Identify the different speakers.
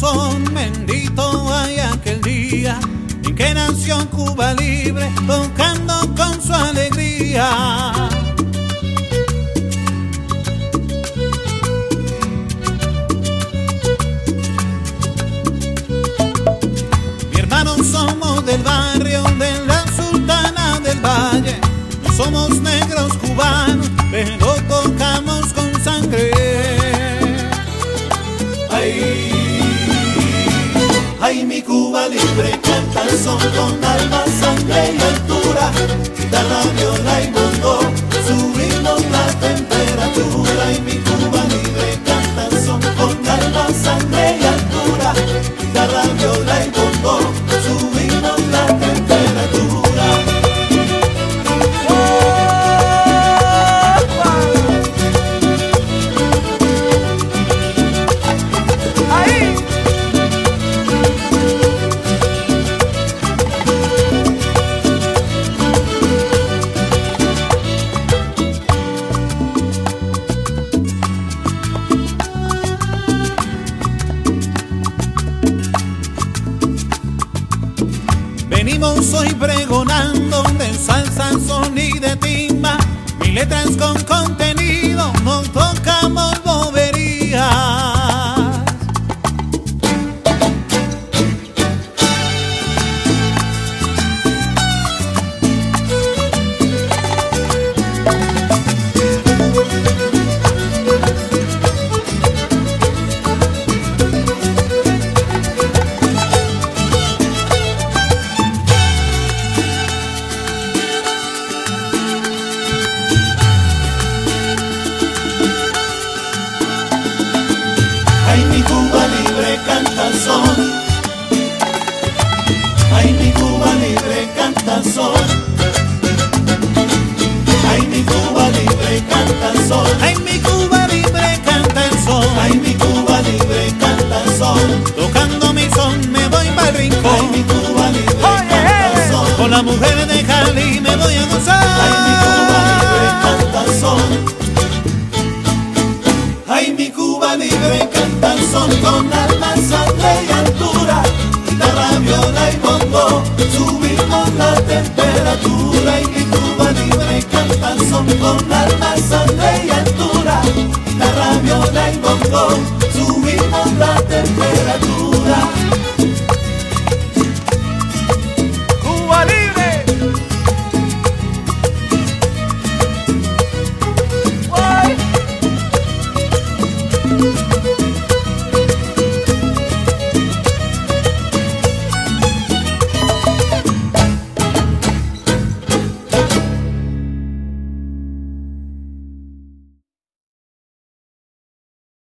Speaker 1: corazón bendito hay aquel día en que nació Cuba libre, tocando con su alegría. Mi hermano somos del barrio de la Sultana del Valle, no somos negros cubanos, pero tocamos
Speaker 2: el son con alma, sangre y altura. Y bongo, subimos la temperatura. Y mi Cuba libre canta el son con alma, sangre y altura. Guitarra,
Speaker 1: Hoy pregonando de salsa, son y de timba, mi letras con contenido, no
Speaker 2: Ay, mi Cuba libre canta el son.
Speaker 1: tocando mi son me voy para el
Speaker 2: Ay,
Speaker 1: rincón,
Speaker 2: mi Cuba libre canta el son.
Speaker 1: con las mujeres de Cali me voy a
Speaker 2: Ay, mi Cuba libre
Speaker 1: gozar.
Speaker 2: canta el son. Ay, mi Cuba libre canta el son con alma, sangre y altura. Guitarra, viola y bongo, subimos la temperatura. Y mi Cuba libre canta el son con alma, sangre y altura. Viola y bongo, subimos la temperatura.